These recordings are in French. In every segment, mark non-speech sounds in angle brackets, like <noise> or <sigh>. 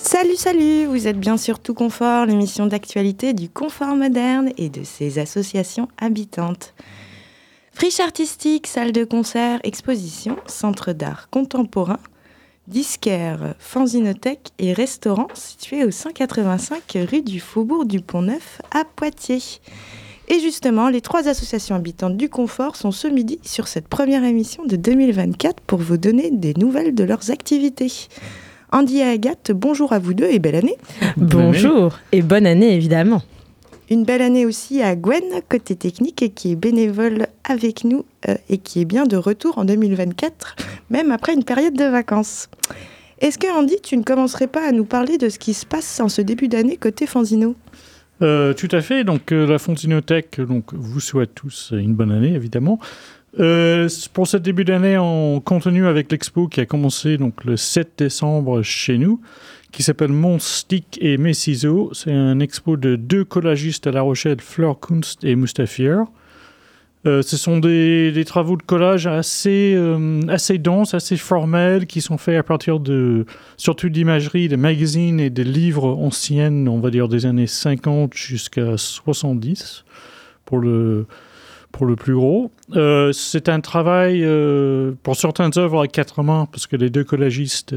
Salut, salut, vous êtes bien sûr Tout Confort, l'émission d'actualité du confort moderne et de ses associations habitantes. Friche artistique, salle de concert, exposition, centre d'art contemporain, disquaire, fanzinothèque et restaurant situé au 185 rue du Faubourg du Pont-Neuf à Poitiers. Et justement, les trois associations habitantes du confort sont ce midi sur cette première émission de 2024 pour vous donner des nouvelles de leurs activités. Andy et Agathe, bonjour à vous deux et belle année. Bonjour et bonne année évidemment. Une belle année aussi à Gwen, côté technique, et qui est bénévole avec nous euh, et qui est bien de retour en 2024, même après une période de vacances. Est-ce que Andy, tu ne commencerais pas à nous parler de ce qui se passe en ce début d'année côté Fanzino? Euh, Tout à fait. Donc euh, la Fanzinothèque donc, vous souhaite tous une bonne année, évidemment. Euh, pour ce début d'année, on continue avec l'expo qui a commencé donc le 7 décembre chez nous qui s'appelle Mon Stick et Mes ciseaux. C'est un expo de deux collagistes à La Rochelle, Fleur Kunst et Mustafier. Euh, ce sont des, des, travaux de collage assez, euh, assez denses, assez formels, qui sont faits à partir de surtout d'imagerie, de magazines et de livres anciennes, on va dire des années 50 jusqu'à 70 pour le, pour le plus gros. Euh, c'est un travail euh, pour certaines œuvres à quatre mains, parce que les deux collagistes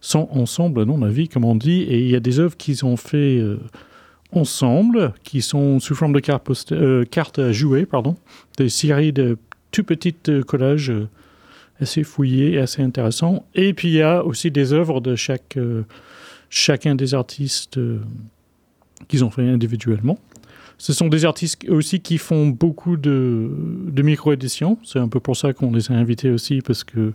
sont ensemble, non, la vie, comme on dit, et il y a des œuvres qu'ils ont fait ensemble, qui sont sous forme de cartes, euh, cartes à jouer, pardon, des séries de tout petits euh, collages assez fouillés et assez intéressants. Et puis il y a aussi des œuvres de chacun des artistes qu'ils ont fait individuellement. Ce sont des artistes aussi qui font beaucoup de, de micro-éditions. C'est un peu pour ça qu'on les a invités aussi, parce que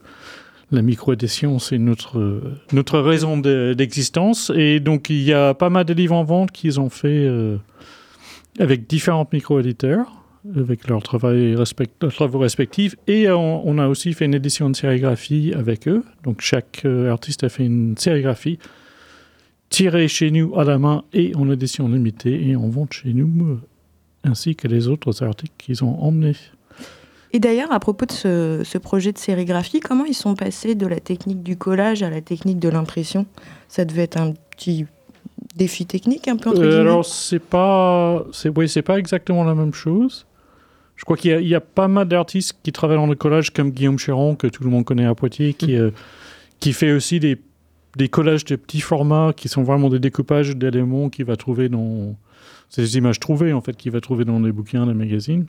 la micro-édition, c'est notre, notre raison d'existence. De, et donc, il y a pas mal de livres en vente qu'ils ont fait euh, avec différents micro-éditeurs, avec leurs travaux respectifs. Et on, a aussi fait une édition de sérigraphie avec eux. Donc, chaque euh, artiste a fait une sérigraphie tiré chez nous à la main et en édition limitée et en vente chez nous, ainsi que les autres articles qu'ils ont emmenés. Et d'ailleurs, à propos de ce, ce, projet de sérigraphie, comment ils sont passés de la technique du collage à la technique de l'impression? Ça devait être un petit défi technique un peu entre euh, Alors, c'est pas, c'est oui, c'est pas exactement la même chose. Je crois qu'il y, y, a pas mal d'artistes qui travaillent dans le collage, comme Guillaume Chéron, que tout le monde connaît à Poitiers, qui, mmh. euh, qui fait aussi des des collages de petits formats qui sont vraiment des découpages d'éléments qu'il va trouver dans c'est des images trouvées en fait qu'il va trouver dans les bouquins, les magazines.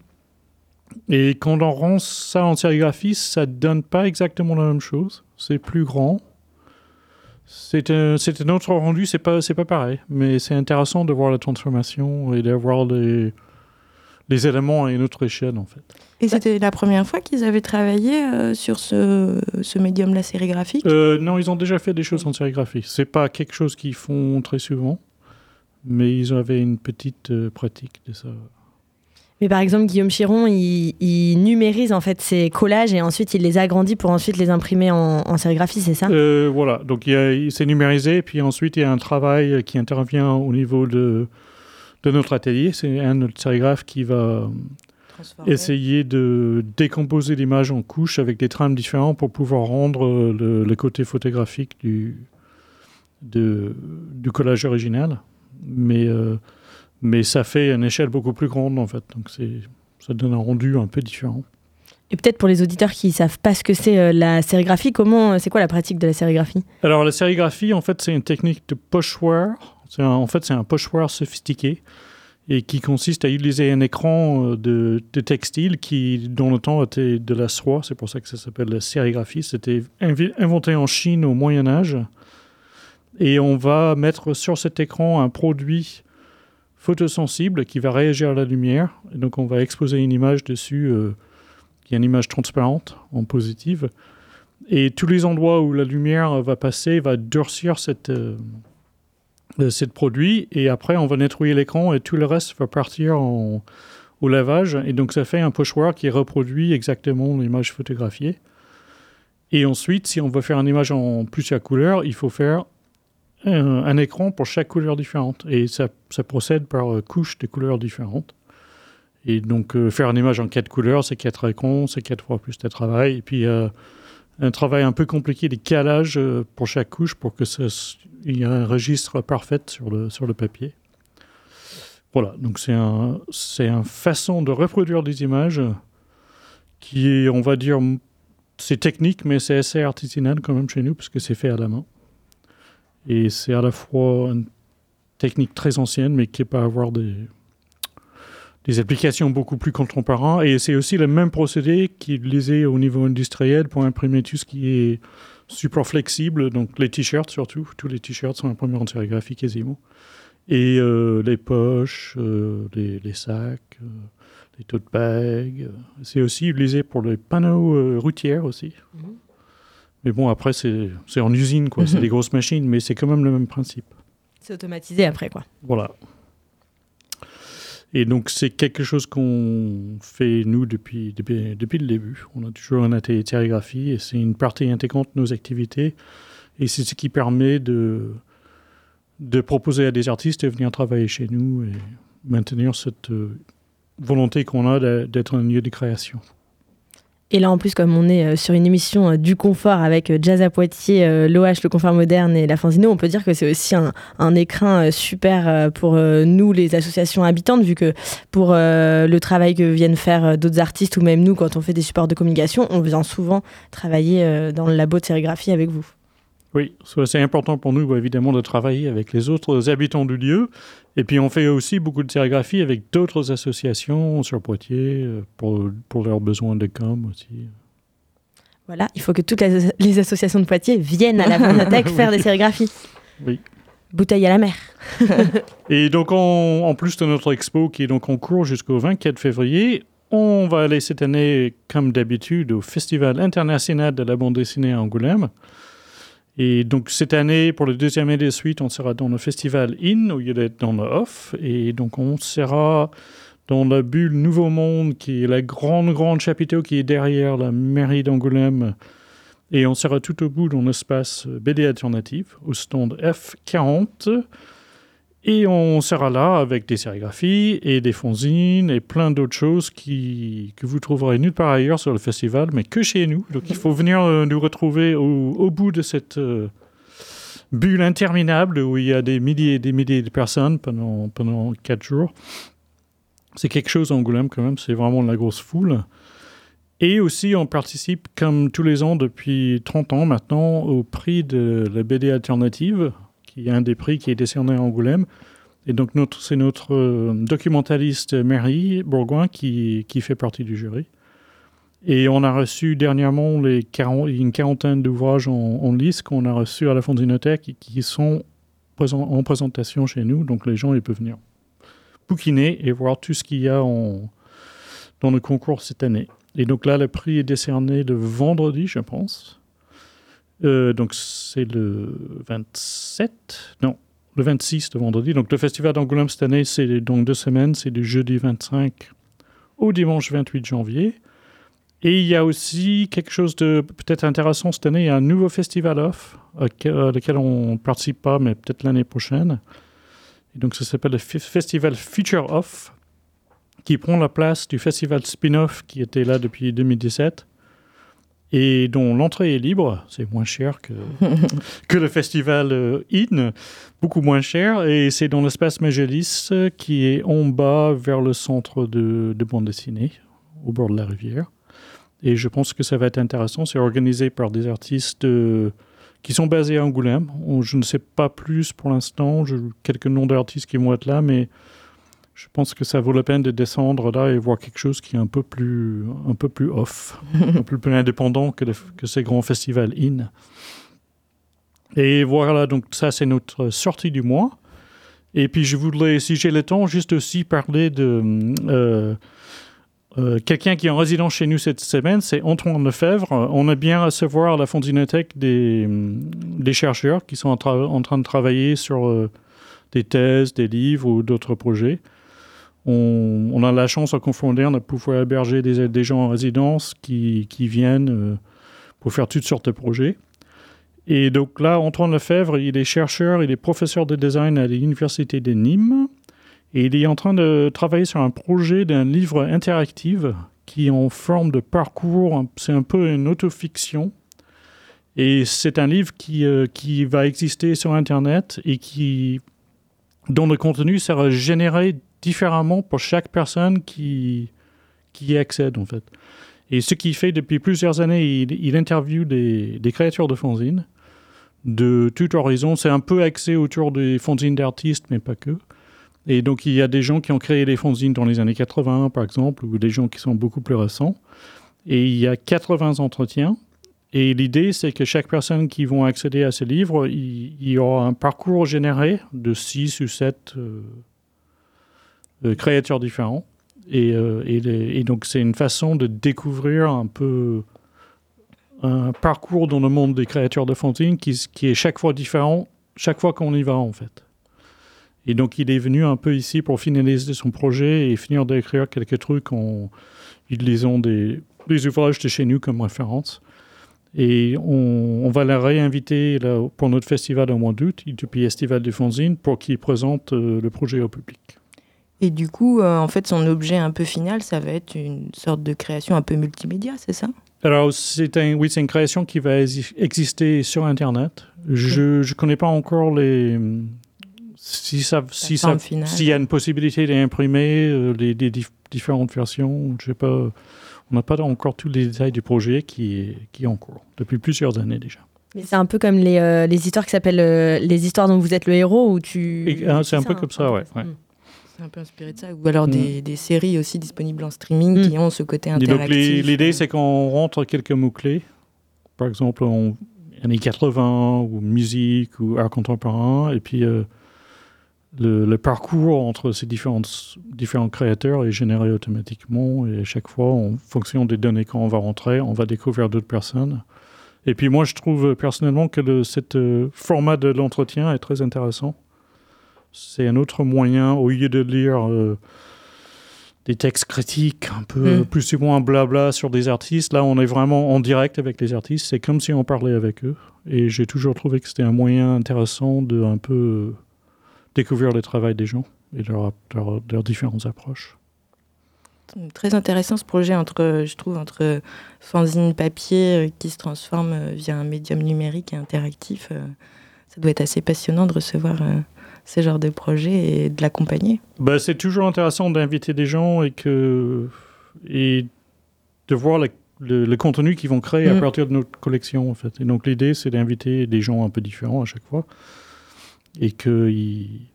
Et quand on rend ça en sérigraphie, ça donne pas exactement la même chose. C'est plus grand. C'est un, un, autre rendu, c'est pas, pas pareil. Mais c'est intéressant de voir la transformation et d'avoir les, les éléments à une autre échelle en fait. Et c'était la première fois qu'ils avaient travaillé euh, sur ce, ce médium-là sérigraphique euh, Non, ils ont déjà fait des choses en sérigraphie. C'est pas quelque chose qu'ils font très souvent, mais ils avaient une petite euh, pratique de ça. Mais par exemple, Guillaume Chiron, il, il, numérise en fait ses collages et ensuite il les agrandit pour ensuite les imprimer en, en sérigraphie, c'est ça? Euh, Voilà, donc c'est numérisé, puis ensuite il y a un travail qui intervient au niveau de, de notre atelier. C'est un autre sérigraphe qui va essayer de décomposer l'image en couches avec des trames différents pour pouvoir rendre le, le côté photographique du, de, du collage original. Mais, euh, mais ça fait une échelle beaucoup plus grande en fait. Donc ça donne un rendu un peu différent. Et peut-être pour les auditeurs qui ne savent pas ce que c'est euh, la sérigraphie, comment c'est quoi la pratique de la sérigraphie? Alors la sérigraphie, en fait, c'est une technique de pochoir. En fait, c'est un pochoir sophistiqué et qui consiste à utiliser un écran de, de textile qui, dans le temps, était de la soie. C'est pour ça que ça s'appelle la sérigraphie. C'était inventé en Chine au Moyen Âge. Et on va mettre sur cet écran un produit photosensible qui va réagir à la lumière. Et donc, on va exposer une image dessus, euh, qui est une image transparente, en positive. Et tous les endroits où la lumière va passer va durcir cette... Euh, ce produit et après on va nettoyer l'écran et tout le reste va partir en, au lavage et donc ça fait un pochoir qui reproduit exactement l'image photographiée et ensuite si on veut faire une image en plusieurs couleurs il faut faire un, écran pour chaque couleur différente et ça, ça procède par couches de couleurs différentes Et donc, euh, faire une image en quatre couleurs, c'est quatre écrans, c'est quatre fois plus de travail. Et puis, euh, un travail un peu compliqué des calages euh, pour chaque couche pour que il y ait un registre parfait sur le, sur le papier. Voilà, donc c'est un, c'est une façon de reproduire des images qui on va dire, c'est technique, mais c'est assez artisanal quand même chez nous, parce que c'est fait à la main. Et c'est à la fois une technique très ancienne, mais qui peut avoir des, applications beaucoup plus contemporaines. Et c'est aussi le même procédé qui est utilisé au niveau industriel pour imprimer tout ce qui est super flexible, donc les t-shirts surtout. Tous les t-shirts sont imprimés en sérigraphie quasiment. Et euh, les poches, euh, les, les, sacs, euh, les tote bags. C'est aussi utilisé pour les panneaux routiers aussi. Mhm. Mais bon, après, c'est en usine, quoi. C'est mhm. des grosses machines, mais c'est quand même le même principe. C'est automatisé après, quoi. Voilà. Et donc, c'est quelque chose qu'on fait, nous, depuis, depuis, depuis, le début. On a toujours un atelier de sérigraphie et c'est une partie intégrante de nos activités. Et c'est ce qui permet de, de proposer à des artistes de venir travailler chez nous et maintenir cette euh, volonté qu'on a d'être un lieu de création. Et là, en plus, comme on est euh, sur une émission euh, du confort avec Jazz à Poitiers, l'OH, le confort moderne et la Fanzino, on peut dire que c'est aussi un, un, écrin super pour nous, les associations habitantes, vu que pour le travail que viennent faire d'autres artistes ou même nous, quand on fait des supports de communication, on vient souvent travailler dans le labo de sérigraphie avec vous. Oui, c'est important pour nous, évidemment, de travailler avec les autres habitants du lieu. Et puis, on fait aussi beaucoup de sérigraphie avec d'autres associations sur Poitiers euh, pour, pour leurs besoins de com aussi. Voilà, il faut que toutes les associations de Poitiers viennent à la <laughs> Phonothèque faire des sérigraphies. Oui. Bouteille à la mer. <laughs> et donc, en plus de notre expo qui est donc en cours jusqu'au 24 février, on va aller cette année, comme d'habitude, au Festival international de la bande dessinée à Angoulême. Et donc cette année, pour le deuxième année de suite, on sera dans le festival In, au lieu d'être dans le Off. Et donc on sera dans la bulle Nouveau Monde, qui est la grande, grande chapiteau qui est derrière la mairie d'Angoulême. Et on sera tout au bout dans l'espace BD Alternative, au stand F40. Et on sera là avec des sérigraphies et des fanzines et plein d'autres choses qui, que vous trouverez nulle part ailleurs sur le festival, mais que chez nous. Donc il faut venir euh, nous retrouver au, bout de cette euh, bulle interminable où il y a des milliers et des milliers de personnes pendant, pendant quatre jours. C'est quelque chose Angoulême quand même, c'est vraiment la grosse foule. Et aussi, on participe, comme tous les ans depuis 30 ans maintenant, au prix de la BD alternative qui est un des prix qui est décerné à Angoulême. Et donc, c'est notre euh, documentaliste Mary Bourgoin qui, qui, fait partie du jury. Et on a reçu dernièrement les une quarantaine d'ouvrages en, lice qu'on a reçus à la Fondinothèque et qui sont en présentation chez nous. Donc, les gens ils peuvent venir bouquiner et voir tout ce qu'il y a dans le concours cette année. Et donc là, le prix est décerné le vendredi, je pense. Euh, donc c'est le 27, non, le 26 de vendredi. Donc le festival d'Angoulême cette année, c'est donc deux semaines, c'est du jeudi 25 au dimanche 28 janvier. Et il y a aussi quelque chose de peut-être intéressant cette année, il y a un nouveau festival off, auquel on ne participe pas, mais peut-être l'année prochaine. Et donc ça s'appelle le festival Future Off, qui prend la place du festival Spin-Off qui était là depuis 2017 et dont l'entrée est libre. C'est moins cher que, <laughs> que le festival euh, IN, beaucoup moins cher. Et c'est dans l'espace Magelis qui est en bas vers le centre de, de bande dessinée, au bord de la rivière. Et je pense que ça va être intéressant. C'est organisé par des artistes euh, qui sont basés à Angoulême. Je ne sais pas plus pour l'instant. Quelques noms d'artistes qui vont être là, mais je pense que ça vaut la peine de descendre là et voir quelque chose qui est un peu plus, un peu plus off, <laughs> un peu plus indépendant que, que ces grands festivals in. Et voilà, donc ça c'est notre sortie du mois. Et puis je voudrais, si j'ai le temps, juste aussi parler de euh, euh, quelqu'un qui est en résidence chez nous cette semaine, c'est Antoine Lefebvre. On a bien recevoir à la Fondinothèque des, des chercheurs qui sont en, train de travailler sur euh, des thèses, des livres ou d'autres projets. On, a la chance à confondre de pouvoir héberger des, gens en résidence qui, qui viennent euh, pour faire toutes sortes de projets. Et donc là, Antoine Lefebvre, il est chercheur, il est professeur de design à l'Université de Nîmes. Et il est en train de travailler sur un projet d'un livre interactif qui est en forme de parcours. C'est un peu une autofiction. Et c'est un livre qui, euh, qui va exister sur Internet et qui, dont le contenu sera généré différemment pour chaque personne qui, qui y accède, en fait. Et ce qu'il fait depuis plusieurs années, il, il interviewe des, des créateurs de fanzines de tout horizon. C'est un peu axé autour des fanzines d'artistes, mais pas que. Et donc, il y a des gens qui ont créé les fanzines dans les années 80, par exemple, ou des gens qui sont beaucoup plus récents. Et il y a 80 entretiens. Et l'idée, c'est que chaque personne qui va accéder à ce livre, il, y aura un parcours généré de 6 ou 7 euh, euh, créateurs différents. Et, euh, et, donc, c'est une façon de découvrir un peu un parcours dans le monde des créateurs de fanzines qui, est chaque fois différent, chaque fois qu'on y va, en fait. Et donc, il est venu un peu ici pour finaliser son projet et finir d'écrire quelques trucs en utilisant des, des ouvrages de chez nous comme référence. Et on, va la réinviter là, pour notre festival au mois d'août, Utopie Estival de Fanzine, pour qu'il présente euh, le projet au public. Et du coup, euh, en fait, son objet un peu final, ça va être une sorte de création un peu multimédia, c'est ça? Alors, c'est un, oui, c'est une création qui va exister sur Internet. Je ne connais pas encore les, si ça, si ça, s'il y a une possibilité d'imprimer euh, les, les dif différentes versions, je sais pas, on n'a pas encore tous les détails du projet qui est, qui est en cours depuis plusieurs années déjà. Mais c'est un peu comme les, euh, les histoires qui s'appellent euh, les histoires dont vous êtes le héros ou tu. Ah, c'est un peu hein, comme ça, ouais. ouais. Mm. Un peu inspiré de ça. Ou alors mm. des, des, séries aussi disponibles en streaming mm. qui ont ce côté interactif. L'idée, euh. c'est qu'on rentre quelques mots-clés. Par exemple, années 80 ou musique ou art contemporain. Et puis. Euh, le, le, parcours entre ces différentes, différents créateurs est généré automatiquement et à chaque fois, en fonction des données qu'on va rentrer, on va découvrir d'autres personnes. Et puis moi, je trouve personnellement que le cet, euh, format de l'entretien est très intéressant. C'est un autre moyen, au lieu de lire euh, des textes critiques, un peu mmh. plus ou moins blabla sur des artistes, là, on est vraiment en direct avec les artistes. C'est comme si on parlait avec eux. Et j'ai toujours trouvé que c'était un moyen intéressant de un peu découvrir le travail des gens et leurs leur, leur différentes approches. Très intéressant ce projet entre, je trouve, entre fanzine papier euh, qui se transforme euh, via un médium numérique et interactif. Euh, ça doit être assez passionnant de recevoir ce genre de projet et de l'accompagner. Bah, c'est toujours intéressant d'inviter des gens et, que, et de voir le, le, le contenu qu'ils vont créer mmh. à partir de notre collection. En fait. Et donc l'idée, c'est d'inviter des gens un peu différents à chaque fois et qu'ils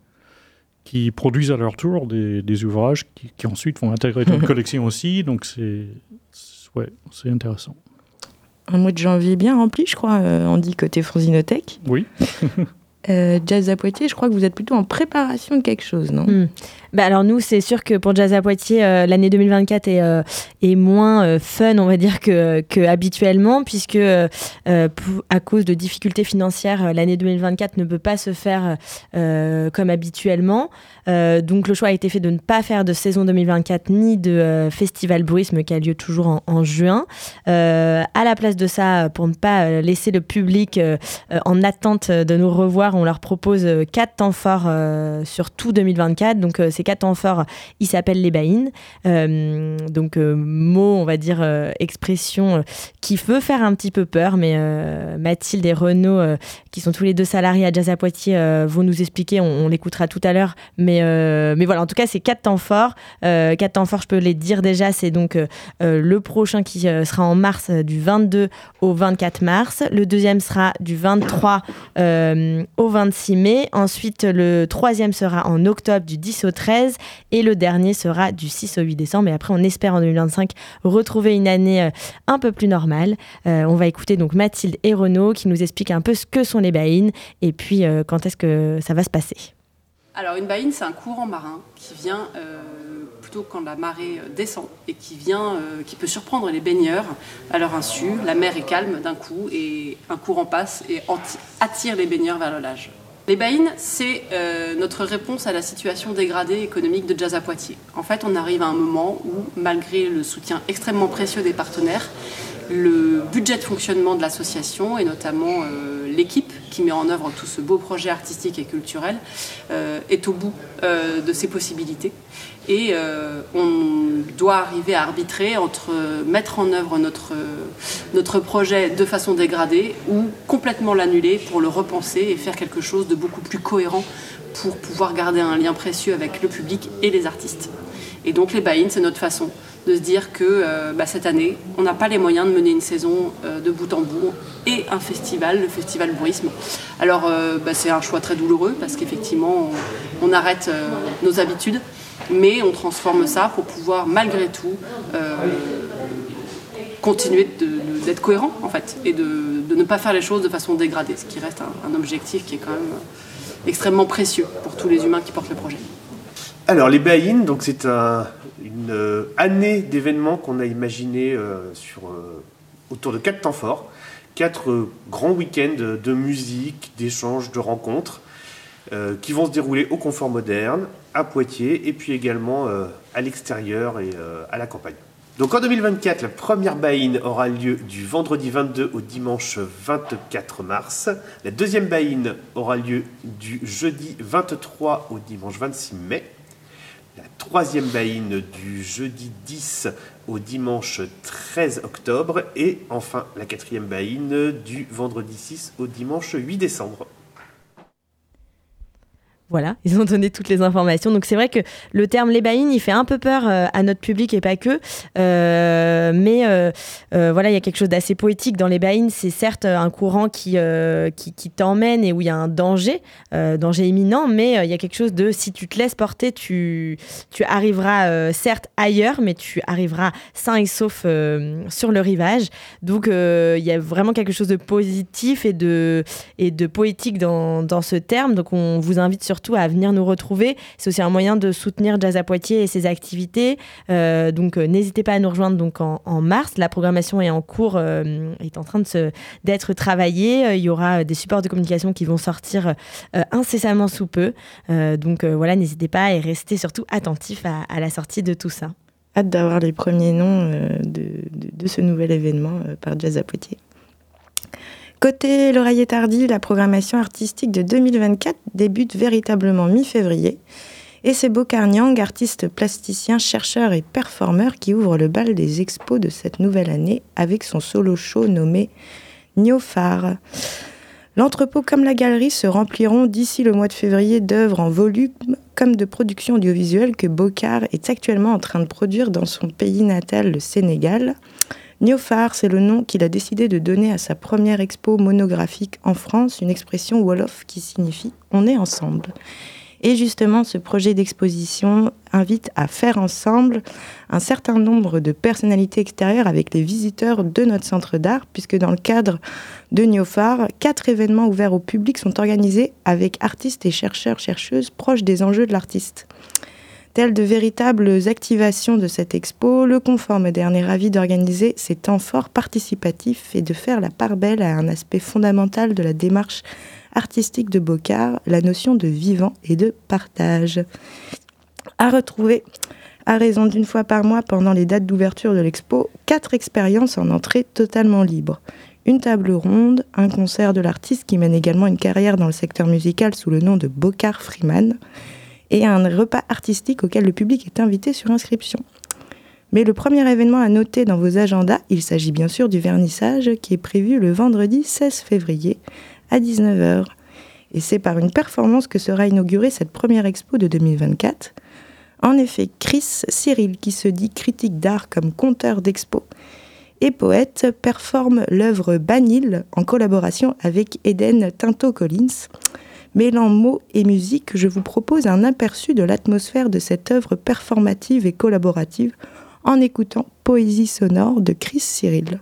qui produisent à leur tour des, des ouvrages qui, qui, ensuite vont intégrer notre <laughs> collection aussi. Donc c'est ouais, intéressant. Un mois de janvier bien rempli, je crois, euh, on dit côté Franzinothèque. Oui. <laughs> euh, Jazz à Poitiers, je crois que vous êtes plutôt en préparation de quelque chose, non? Mmh. Alors nous, c'est sûr que pour Jazz à Poitiers, euh, l'année 2024 est, euh, est moins fun, on va dire, que, habituellement, puisque à cause de difficultés financières, l'année 2024 ne peut pas se faire comme habituellement. donc le choix a été fait de ne pas faire de saison 2024 ni de festival bruisme qui a lieu toujours en, en juin. à la place de ça, pour ne pas laisser le public en attente de nous revoir, on leur propose quatre temps forts sur tout 2024. Donc c'est quatre temps forts, il s'appelle les baïnes. Euh, donc, euh, mot, on va dire, euh, expression euh, qui peut faire un petit peu peur, mais euh, Mathilde et Renaud, euh, qui sont tous les deux salariés à Jazz à Poitiers, vont nous expliquer. On, l'écoutera tout à l'heure. Mais, mais voilà, en tout cas, c'est quatre temps forts. quatre temps forts, je peux les dire déjà. C'est donc le prochain qui sera en mars, du 22 au 24 mars. Le deuxième sera du 23 au 26 mai. Ensuite, le troisième sera en octobre, du 10 au 13 et le dernier sera du 6 au 8 décembre. Et après, on espère en 2025 retrouver une année euh, un peu plus normale. Euh, on va écouter donc Mathilde et Renaud qui nous expliquent un peu ce que sont les baïnes et puis euh, quand est-ce que ça va se passer. Alors une baïne, c'est un courant marin qui vient quand la marée descend et qui vient, euh, peut surprendre les baigneurs à leur insu. La mer est calme d'un coup et un courant passe et attire les baigneurs vers le large. Les baïnes, c'est euh, notre réponse à la situation dégradée économique de Jazz à Poitiers. En fait, on arrive à un moment où, malgré le soutien extrêmement précieux des partenaires, le budget de fonctionnement de l'association, et notamment euh, l'équipe qui met en œuvre tout ce beau projet artistique et culturel est au bout de ses possibilités. Et on doit arriver à arbitrer entre mettre en œuvre notre, projet de façon dégradée ou complètement l'annuler pour le repenser et faire quelque chose de beaucoup plus cohérent pour pouvoir garder un lien précieux avec le public et les artistes. Et donc les buy c'est notre façon de se dire que euh, bah, cette année, on n'a pas les moyens de mener une saison euh, de bout en bout et un festival, le festival Bourisme. Alors euh, bah, c'est un choix très douloureux parce qu'effectivement, on, arrête nos habitudes, mais on transforme ça pour pouvoir malgré tout continuer d'être cohérent en fait et de, ne pas faire les choses de façon dégradée, ce qui reste un, un objectif qui est quand même extrêmement précieux pour tous les humains qui portent le projet. Alors les buy donc c'est une euh, année d'événements qu'on a imaginé euh, euh, autour de quatre temps forts, quatre grands week-ends de musique, d'échanges, de rencontres, qui vont se dérouler au confort moderne, à Poitiers, et puis également à l'extérieur et à la campagne. Donc en 2024, la première buy aura lieu du vendredi 22 au dimanche 24 mars. La deuxième buy aura lieu du jeudi 23 au dimanche 26 mai. La troisième buy du jeudi 10 au dimanche 13 octobre. Et enfin la quatrième buy du vendredi 6 au dimanche 8 décembre. Voilà, <laughs> ils ont donné toutes les informations. Donc c'est vrai que le terme buy il fait un peu peur euh, à notre public et pas que. Euh, mais euh, voilà, il y a quelque chose d'assez poétique dans buy C'est certes un courant qui, qui, t'emmène et où il y a un danger, danger imminent, mais il y a quelque chose de si tu te laisses porter, tu, tu arriveras certes ailleurs, mais tu arriveras sain et sauf sur le rivage. Donc il y a vraiment quelque chose de positif et de, et de poétique dans, dans ce terme. Donc on vous invite sur à venir nous retrouver. C'est aussi un moyen de soutenir Jazz à Poitiers et ses activités. Euh, donc euh, n'hésitez pas à nous rejoindre donc en, mars. La programmation est en cours, euh, est en train d'être travaillée. Il y aura des supports de communication qui vont sortir incessamment sous peu. donc voilà, n'hésitez pas et restez surtout attentifs à, la sortie de tout ça. Hâte d'avoir les premiers noms de, de, ce nouvel événement par Jazz à Poitiers. Côté l'oreiller tardi, la programmation artistique de 2024 débute véritablement mi-février. Et c'est Bokarnyang, artiste plasticien, chercheur et performeur, qui ouvre le bal des expos de cette nouvelle année avec son solo show nommé Niofar. L'entrepôt comme la galerie se rempliront d'ici le mois de février d'œuvres en volume comme de productions audiovisuelles que Bokar est actuellement en train de produire dans son pays natal, le Sénégal. Niofar, c'est le nom qu'il a décidé de donner à sa première expo monographique en France, une expression Wolof qui signifie on est ensemble. Et justement, ce projet d'exposition invite à faire ensemble un certain nombre de personnalités extérieures avec les visiteurs de notre centre d'art, puisque dans le cadre de Niofar, quatre événements ouverts au public sont organisés avec artistes et chercheurs, chercheuses proches des enjeux de l'artiste. Telles de véritables activations de cette expo, le Confort Moderne est ravi d'organiser ces temps forts participatifs et de faire la part belle à un aspect fondamental de la démarche artistique de Bocard, la notion de vivant et de partage. À retrouver à raison d'une fois par mois pendant les dates d'ouverture de l'expo, quatre expériences en entrée totalement libre. Une table ronde, un concert de l'artiste qui mène également une carrière dans le secteur musical sous le nom de Bocard Freeman, et un repas artistique auquel le public est invité sur inscription. Mais le premier événement à noter dans vos agendas, il s'agit bien sûr du vernissage qui est prévu le vendredi 16 février à 19h. Et c'est par une performance que sera inaugurée cette première expo de 2024. En effet, Chris Cyril, qui se dit critique d'art comme conteur d'expo et poète, performe l'œuvre Banil en collaboration avec Eden Tinto-Collins. Mêlant mots et musique, je vous propose un aperçu de l'atmosphère de cette œuvre performative et collaborative en écoutant Poésie sonore de Chris Cyril.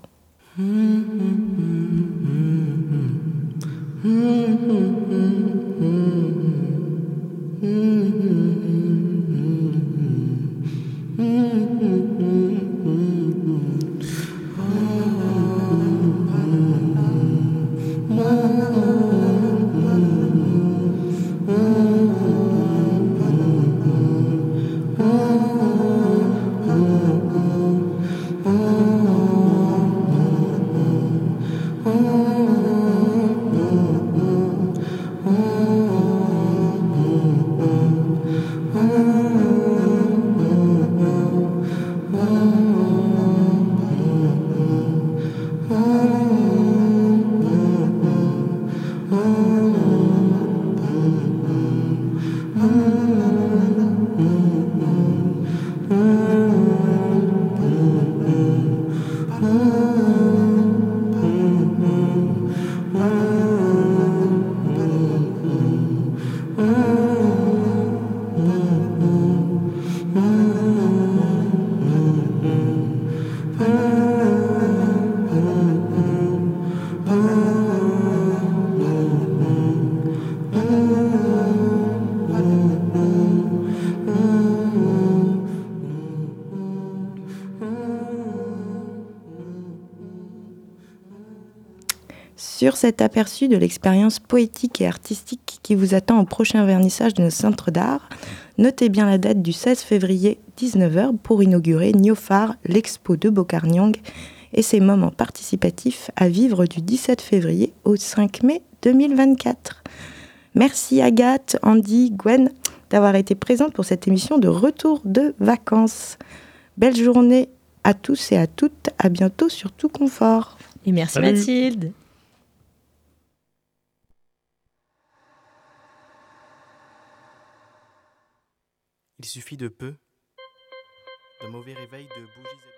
Cet aperçu de l'expérience poétique et artistique qui vous attend au prochain vernissage de nos centres d'art, notez bien la date du 16 février 19h pour inaugurer Niofar, l'expo de Bocarniang et ses moments participatifs à vivre du 17 février au 5 mai 2024. Merci Agathe, Andy, Gwen d'avoir été présentes pour cette émission de retour de vacances. Belle journée à tous et à toutes. À bientôt sur Tout Confort. Et merci Salut. Mathilde. Il suffit de peu, d'un mauvais réveil de bougies.